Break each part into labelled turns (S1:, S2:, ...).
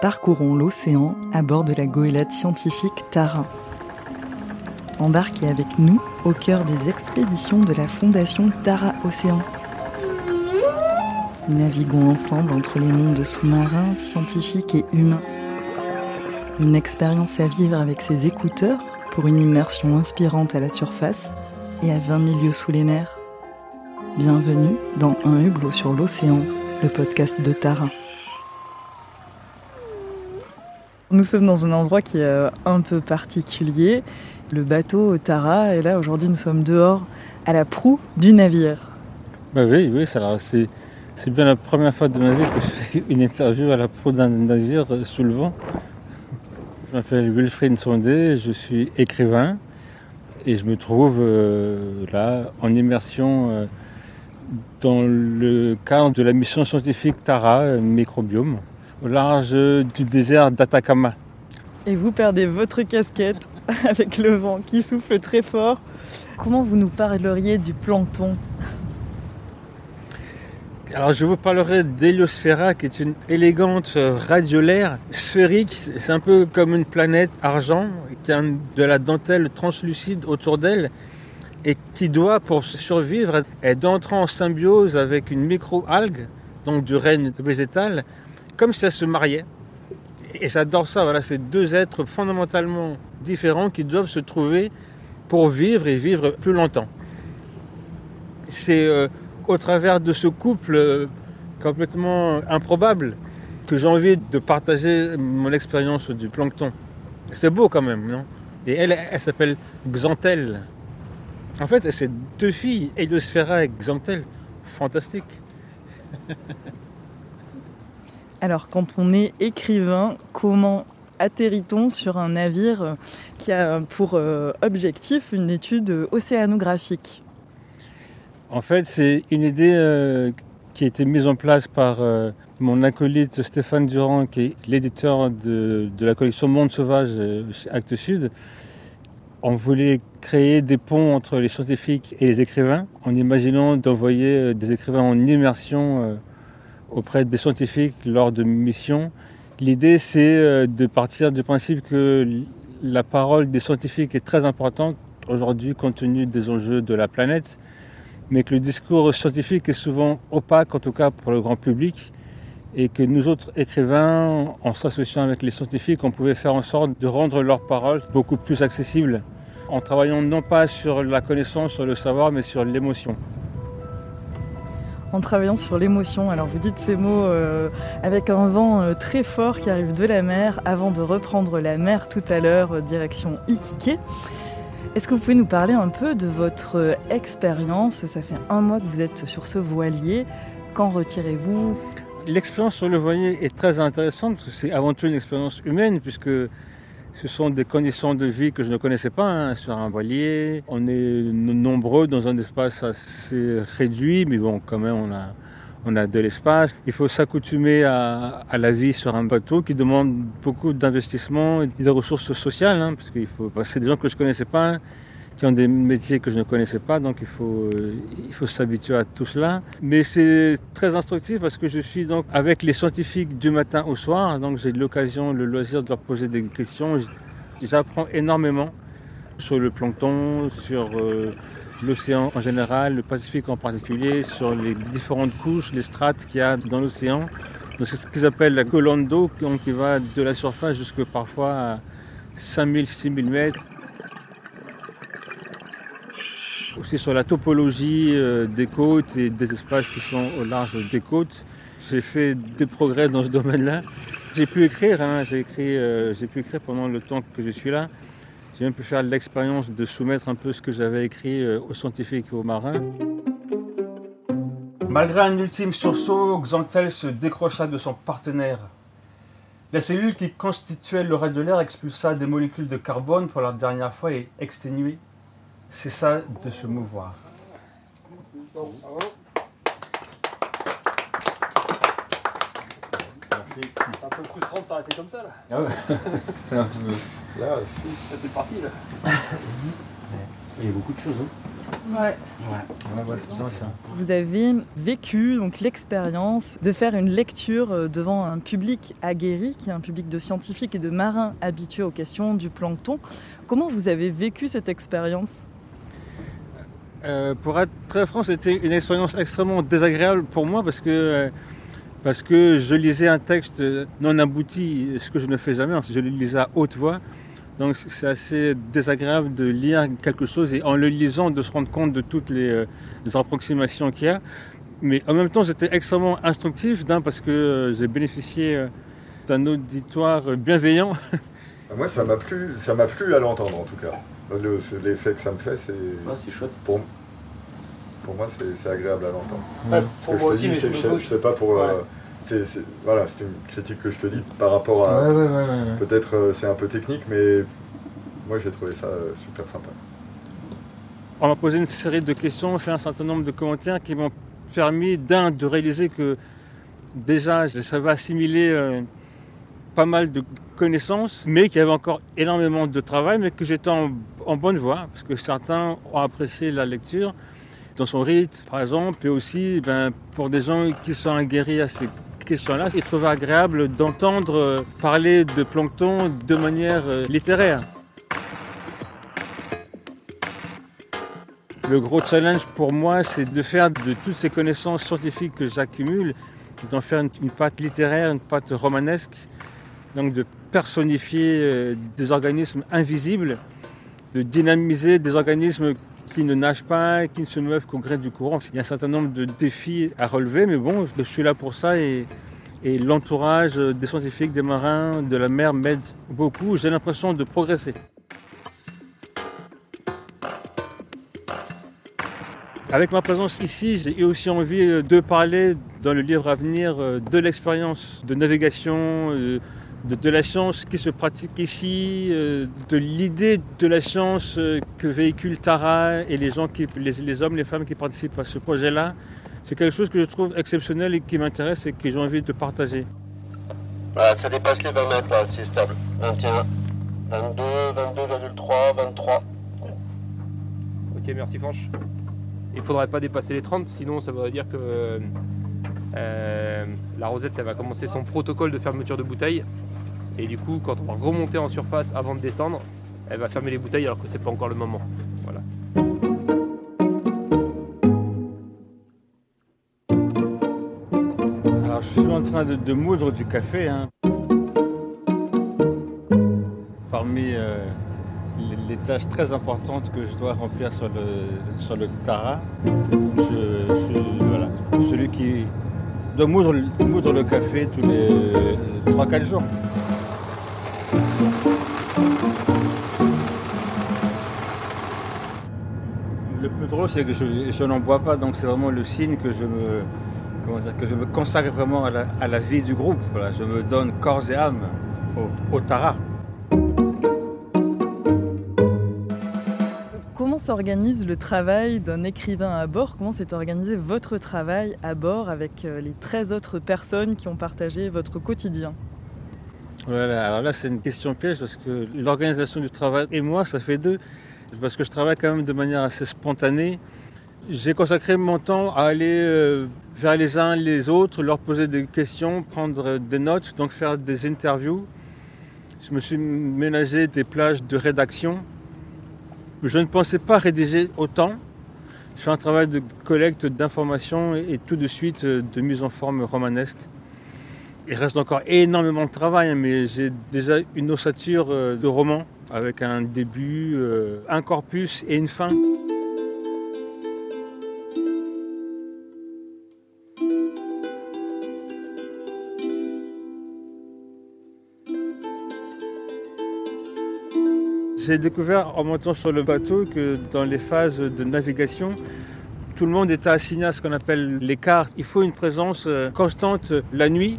S1: parcourons l'océan à bord de la goélette scientifique Tara. Embarquez avec nous au cœur des expéditions de la Fondation Tara Océan. Naviguons ensemble entre les mondes sous-marins, scientifiques et humains. Une expérience à vivre avec ses écouteurs pour une immersion inspirante à la surface et à 20 milieux sous les mers. Bienvenue dans Un hublot sur l'océan, le podcast de Tara. Nous sommes dans un endroit qui est euh, un peu particulier. Le bateau Tara, et là aujourd'hui nous sommes dehors à la proue du navire.
S2: Bah oui, oui, c'est, c'est bien la première fois de ma vie que je fais une interview à la proue d'un navire euh, sous le vent. Je m'appelle Wilfried Sondé, je suis écrivain et je me trouve euh, là en immersion dans le cadre de la mission scientifique Tara, microbiome au large du désert d'Atacama.
S1: Et vous perdez votre casquette avec le vent qui souffle très fort. Comment vous nous parleriez du plancton
S2: alors je vous parlerai d'Heliosphera qui est une élégante radiolaire sphérique. C'est un peu comme une planète argent qui a de la dentelle translucide autour d'elle et qui doit, pour survivre, être d'entrer en symbiose avec une micro-algue, donc du règne végétal, comme si ça se mariait. Et j'adore ça, voilà, c'est deux êtres fondamentalement différents qui doivent se trouver pour vivre et vivre plus longtemps. C'est euh, au travers de ce couple euh, complètement improbable que j'ai envie de partager mon expérience du plancton. C'est beau quand même, non? Et elle, elle s'appelle Xantel. En fait, c'est deux filles, Heliosphera et Xantel. Fantastique.
S1: Alors, quand on est écrivain, comment atterrit-on sur un navire qui a pour euh, objectif une étude océanographique?
S2: En fait, c'est une idée euh, qui a été mise en place par euh, mon acolyte Stéphane Durand, qui est l'éditeur de, la collection Monde Sauvage chez Actes Sud. On voulait créer des ponts entre les scientifiques et les écrivains en imaginant d'envoyer des écrivains en immersion auprès des scientifiques lors de missions. L'idée, c'est euh, de partir du principe que la parole des scientifiques est très importante aujourd'hui compte tenu des enjeux de la planète, mais que le discours scientifique est souvent opaque, en tout cas pour le grand public, et que nous autres écrivains, en s'associant avec les scientifiques, on pouvait faire en sorte de rendre leur parole beaucoup plus accessible, en travaillant non pas sur la connaissance, sur le savoir, mais sur l'émotion
S1: en travaillant sur l'émotion. Alors vous dites ces mots euh, avec un vent euh, très fort qui arrive de la mer avant de reprendre la mer tout à l'heure, euh, direction Iquique. Est-ce que vous pouvez nous parler un peu de votre expérience? Ça fait un mois que vous êtes sur ce voilier. Qu'en retirez-vous?
S2: L'expérience sur le voilier est très intéressante. C'est avant tout une expérience humaine puisque ce sont des conditions de vie que je ne connaissais pas hein, sur un voilier. On est nombreux dans un espace assez réduit, mais bon, quand même, on a, on a de l'espace. Il faut s'accoutumer à, la vie sur un bateau qui demande beaucoup d'investissement et de ressources sociales, hein, parce qu'il faut, c'est des gens que je ne connaissais pas. Qui ont des métiers que je ne connaissais pas, donc il faut, euh, il faut s'habituer à tout cela. Mais c'est très instructif parce que je suis donc avec les scientifiques du matin au soir, donc j'ai l'occasion, le loisir de leur poser des questions. J'apprends énormément sur le plancton, sur euh, l'océan en général, le Pacifique en particulier, sur les différentes couches, les strates qu'il y a dans l'océan. C'est ce qu'ils appellent la colonne d'eau qui va de la surface jusque parfois à 5000, 6000 mètres aussi sur la topologie euh, des côtes et des espaces qui sont au large des côtes. J'ai fait des progrès dans ce domaine-là. J'ai pu écrire, hein, j'ai écrit, euh, pu écrire pendant le temps que je suis là. J'ai même pu faire l'expérience de soumettre un peu ce que j'avais écrit euh, aux scientifiques et aux marins. Malgré un ultime sursaut, Xantel se décrocha de son partenaire. La cellule qui constituait le reste de l'air expulsa des molécules de carbone pour la dernière fois et exténuée. C'est ça de se mouvoir.
S3: C'est un peu frustrant de s'arrêter comme ça là.
S2: Ah ouais. C'est un peu.
S3: Là, c'est parti là.
S2: Il y a beaucoup de choses. Hein.
S1: Ouais. Vous avez vécu donc l'expérience de faire une lecture euh, devant un public aguerri, qui est un public de scientifiques et de marins habitués aux questions du plancton. Comment vous avez vécu cette expérience?
S2: Euh, Pour être très franc, c'était une expérience extrêmement désagréable pour moi parce que, euh, parce que je lisais un texte non abouti, ce que je ne fais jamais, je le lisais à haute voix. Donc c'est assez désagréable de lire quelque chose et en le lisant de se rendre compte de toutes les, euh, approximations qu'il y a. Mais en même temps, c'était extrêmement instructif parce que j'ai bénéficié d'un auditoire bienveillant.
S4: Moi, ça m'a plu, ça m'a plu à l'entendre en tout cas. Le- c'est- L'effet que ça me fait, c'est
S3: Ouais, c'est chouette.
S4: pour, pour moi, c'est c'est agréable à l'entendre.
S3: Ouais, pour moi aussi,
S4: dis,
S3: mais
S4: c'est
S3: je
S4: je, sais pas pour. euh,
S3: Ouais.
S4: voilà, c'est une critique que je te dis par rapport à.
S2: ouais, ouais, ouais.
S4: Peut-être euh, c'est un peu technique, mais moi j'ai trouvé ça euh, super sympa.
S2: On m'a posé une série de questions, fait un certain nombre de commentaires qui m'ont permis d'un de réaliser que déjà je savais assimiler euh, pas mal de connaissances, mais qu'il y avait encore énormément de travail, mais que j'étais en, bonne voie, parce que certains ont apprécié la lecture dans son rythme, par exemple, et aussi ben, pour des gens qui sont aguerris à ces questions-là, ils trouvaient agréable d'entendre euh, parler de plancton de manière euh, littéraire. Le gros challenge pour moi, c'est de faire de toutes ces connaissances scientifiques que j'accumule, d'en faire une, une pâte littéraire, une pâte romanesque, donc de personnifier euh, des organismes invisibles, de dynamiser des organismes qui ne nagent pas, qui ne se meuvent qu'au gré du courant. Il y a un certain nombre de défis à relever, mais bon, je suis là pour ça et, et l'entourage des scientifiques, des marins, de la mer m'aide beaucoup. J'ai l'impression de progresser. Avec ma présence ici, j'ai aussi envie de parler dans le livre à venir euh, de l'expérience de navigation, euh, de, de la science qui se pratique ici, euh, de l'idée de la science euh, que véhicule Tara et les gens, qui, les, les hommes, les femmes qui participent à ce projet-là. C'est quelque chose que je trouve exceptionnel et qui m'intéresse et que j'ai envie de partager.
S5: Voilà, ça dépasse les 20 mètres là, c'est stable. 21, 22, 22,3, 23.
S3: Ok, merci Fanche. Il faudrait pas dépasser les 30, sinon ça voudrait dire que euh, la Rosette elle va commencer son protocole de fermeture de bouteilles. Et du coup, quand on va remonter en surface avant de descendre, elle va fermer les bouteilles alors que c'est pas encore le moment. Voilà.
S2: Alors je suis en train de, moudre du café. hein. Parmi euh, les, tâches très importantes que je dois remplir sur le, sur le Tara, je, je voilà, celui qui doit moudre le café tous les 3-4 jours. Plus drôle, c'est que je, je n'en bois pas, donc c'est vraiment le signe que je me, comment dire, que je me consacre vraiment à la, à la vie du groupe. Voilà, je me donne corps et âme au, au Tara.
S1: Comment s'organise le travail d'un écrivain à bord? Comment s'est organisé votre travail à bord avec euh, les 13 autres personnes qui ont partagé votre quotidien?
S2: Voilà, alors là, c'est une question piège parce que l'organisation du travail et moi, ça fait deux. Parce que je travaille quand même de manière assez spontanée. J'ai consacré mon temps à aller euh, vers les uns les autres, leur poser des questions, prendre des notes, donc faire des interviews. Je me suis ménagé des plages de rédaction. Je ne pensais pas rédiger autant. Je fais un travail de collecte d'informations et, tout de suite euh, de mise en forme romanesque. Il reste encore énormément de travail, hein, mais j'ai déjà une ossature euh, de roman avec un début, euh, un corpus et une fin. J'ai découvert en montant sur le bateau que dans les phases de navigation, tout le monde était assigné à ce qu'on appelle les cartes. Il faut une présence euh, constante la nuit.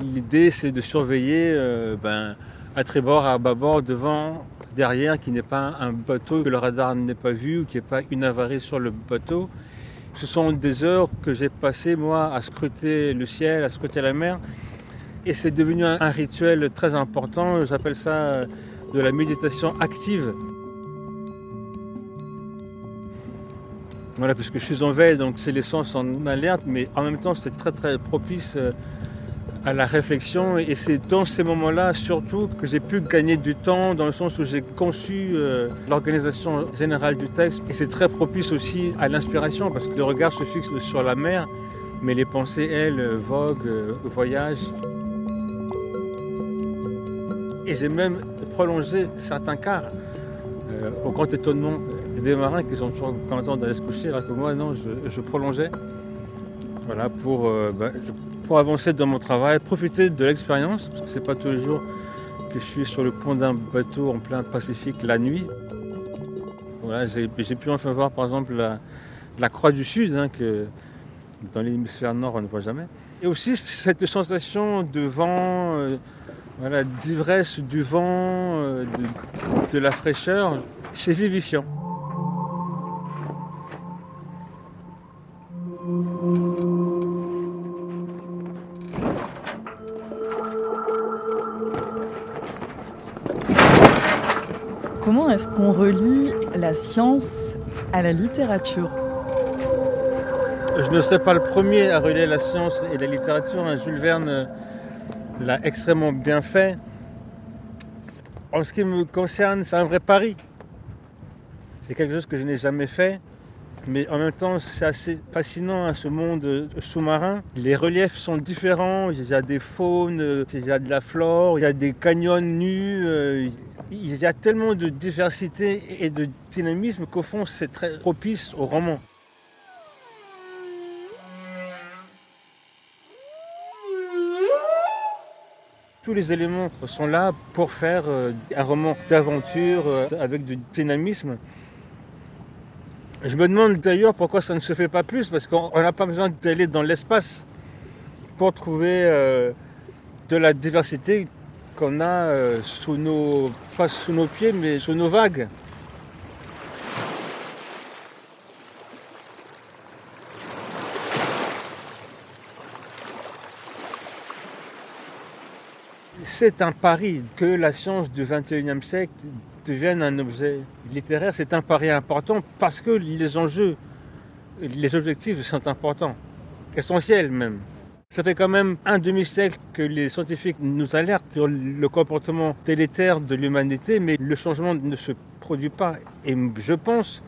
S2: L'idée, c'est de surveiller euh, ben, à trébord, à devant, derrière, qu'il n'y ait pas un bateau que le radar n'ait pas vu ou qu'il n'y pas une avarie sur le bateau. Ce sont des heures que j'ai passées, moi, à scruter le ciel, à scruter la mer. Et c'est devenu un, un rituel très important. J'appelle ça euh, de la méditation active. Voilà, puisque je suis en veille, donc c'est l'essence en alerte, mais en même temps c'est très très propice euh, à la réflexion et c'est dans ces moments-là surtout que j'ai pu gagner du temps dans le sens où j'ai conçu euh, l'organisation générale du texte et c'est très propice aussi à l'inspiration parce que le regard se fixe sur la mer mais les pensées elles voguent, euh, voyagent. Et j'ai même prolongé certains quarts euh, au grand étonnement des marins qui sont toujours contents d'aller se coucher alors que moi non je, prolongeais voilà pour bah, pour avancer dans mon travail, profiter de l'expérience, parce que c'est pas tous les jours que je suis sur le pont d'un bateau en plein Pacifique la nuit. Voilà, j'ai pu enfin voir par exemple la, croix du Sud, hein, que dans l'hémisphère nord on ne voit jamais. Et aussi cette sensation de vent, euh, voilà, d'ivresse du vent, euh, de la fraîcheur, c'est vivifiant.
S1: Est-ce qu'on relie la science à la littérature
S2: Je ne serai pas le premier à relier la science et la littérature. Hein. Jules Verne euh, l'a extrêmement bien fait. En ce qui me concerne, c'est un vrai pari. C'est quelque chose que je n'ai jamais fait. Mais en même temps, c'est assez fascinant hein, ce monde euh, sous-marin. Les reliefs sont différents. Il y a des faunes, euh, il y a de la flore, il y a des canyons nus il y a tellement de diversité et de dynamisme qu'au fond c'est très propice au roman. Tous les éléments sont là pour faire euh, un roman d'aventure euh, avec du dynamisme. Je me demande d'ailleurs pourquoi ça ne se fait pas plus, parce qu'on n'a pas besoin d'aller dans l'espace pour trouver euh, de la diversité qu'on a euh, sous nos, pas sous nos pieds, mais sous nos vagues. C'est un pari que la science du 21e siècle devienne un objet littéraire. C'est un pari important parce que les enjeux, les objectifs sont importants, essentiels même. Ça fait quand même un demi-siècle que les scientifiques nous alertent sur le comportement délétère de l'humanité, mais le changement ne se produit pas. Et je pense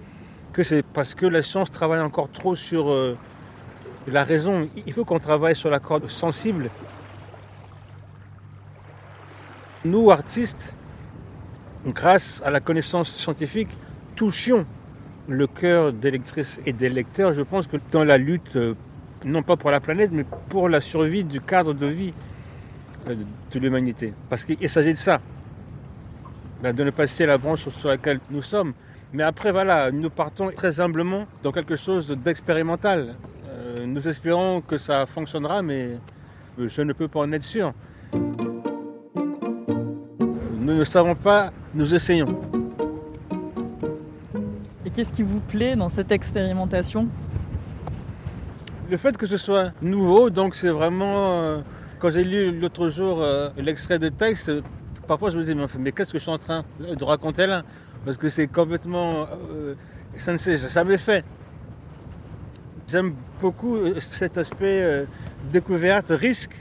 S2: que c'est parce que la science travaille encore trop sur euh, la raison. Il faut qu'on travaille sur la corde sensible. Nous, artistes, grâce à la connaissance scientifique, touchions le cœur des lectrices et des lecteurs. Je pense que dans la lutte euh, non pas pour la planète, mais pour la survie du cadre de vie euh, de l'humanité. Parce qu'il s'agit de ça, ben, de ne pas citer la branche sur laquelle nous sommes. Mais après, voilà, nous partons très humblement dans quelque chose d'expérimental. Euh, nous espérons que ça fonctionnera, mais je ne peux pas en être sûr. Nous ne savons pas, nous essayons.
S1: Et qu'est-ce qui vous plaît dans cette expérimentation?
S2: Le fait que ce soit nouveau, donc c'est vraiment. Euh, quand j'ai lu l'autre jour euh, l'extrait de texte, parfois je me disais, mais, qu'est-ce que je suis en train de raconter là? Parce que c'est complètement. Euh, ça ne s'est jamais fait. J'aime beaucoup cet aspect découverte, risque.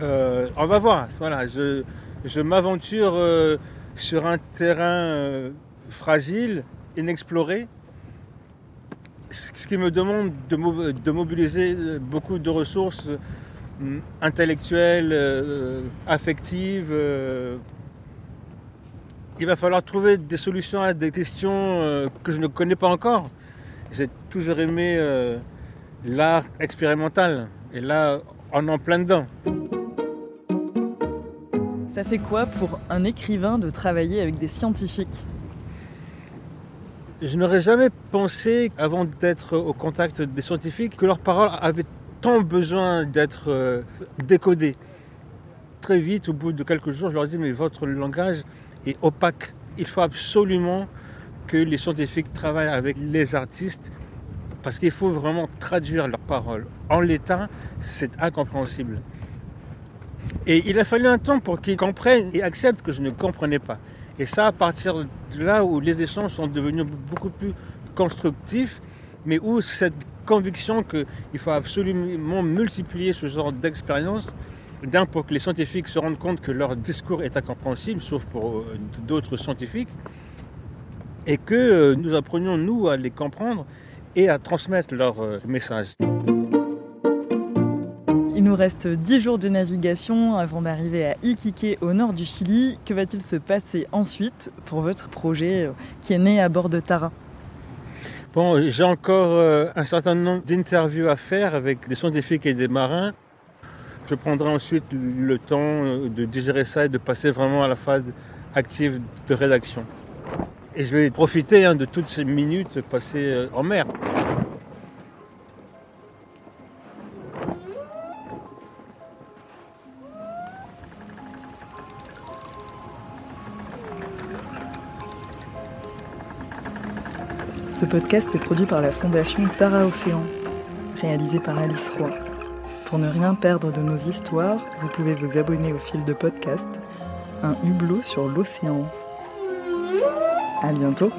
S2: on va voir. Voilà, je, je m'aventure sur un terrain fragile, inexploré ce qui me demande de, mobiliser beaucoup de ressources euh, intellectuelles, euh, affectives. Euh. il va falloir trouver des solutions à des questions que je ne connais pas encore. J'ai toujours aimé l'art expérimental. Et là, on en plein dedans.
S1: Ça fait quoi pour un écrivain de travailler avec des scientifiques?
S2: Je n'aurais jamais pensé, avant d'être au contact des scientifiques, que leurs paroles avaient tant besoin d'être euh, décodées. Très vite, au bout de quelques jours, je leur dis mais votre langage est opaque. Il faut absolument que les scientifiques travaillent avec les artistes parce qu'il faut vraiment traduire leurs paroles. En l'état, c'est incompréhensible. Et il a fallu un temps pour qu'ils comprennent et acceptent que je ne comprenais pas. Et ça, à partir de là où les échanges sont devenus beaucoup plus constructif, mais où cette conviction qu'il faut absolument multiplier ce genre d'expérience, d'un pour que les scientifiques se rendent compte que leur discours est incompréhensible, sauf pour euh, d'autres scientifiques, et que euh, nous apprenions, nous, à les comprendre et à transmettre leur euh, message.
S1: Nous reste 10 jours de navigation avant d'arriver à Iquique au nord du Chili. Que va-t-il se passer ensuite pour votre projet euh, qui est né à bord de Tara?
S2: Bon, j'ai encore euh, un certain nombre d'interviews à faire avec des scientifiques et des marins. Je prendrai ensuite le temps euh, de digérer ça et de passer vraiment à la phase active de rédaction. Et je vais profiter hein, de toutes ces minutes passées en mer.
S1: Podcast est produit par la fondation Tara Océan, réalisé par Alice Roy. Pour ne rien perdre de nos histoires, vous pouvez vous abonner au fil de podcast, un hublot sur l'océan. À bientôt!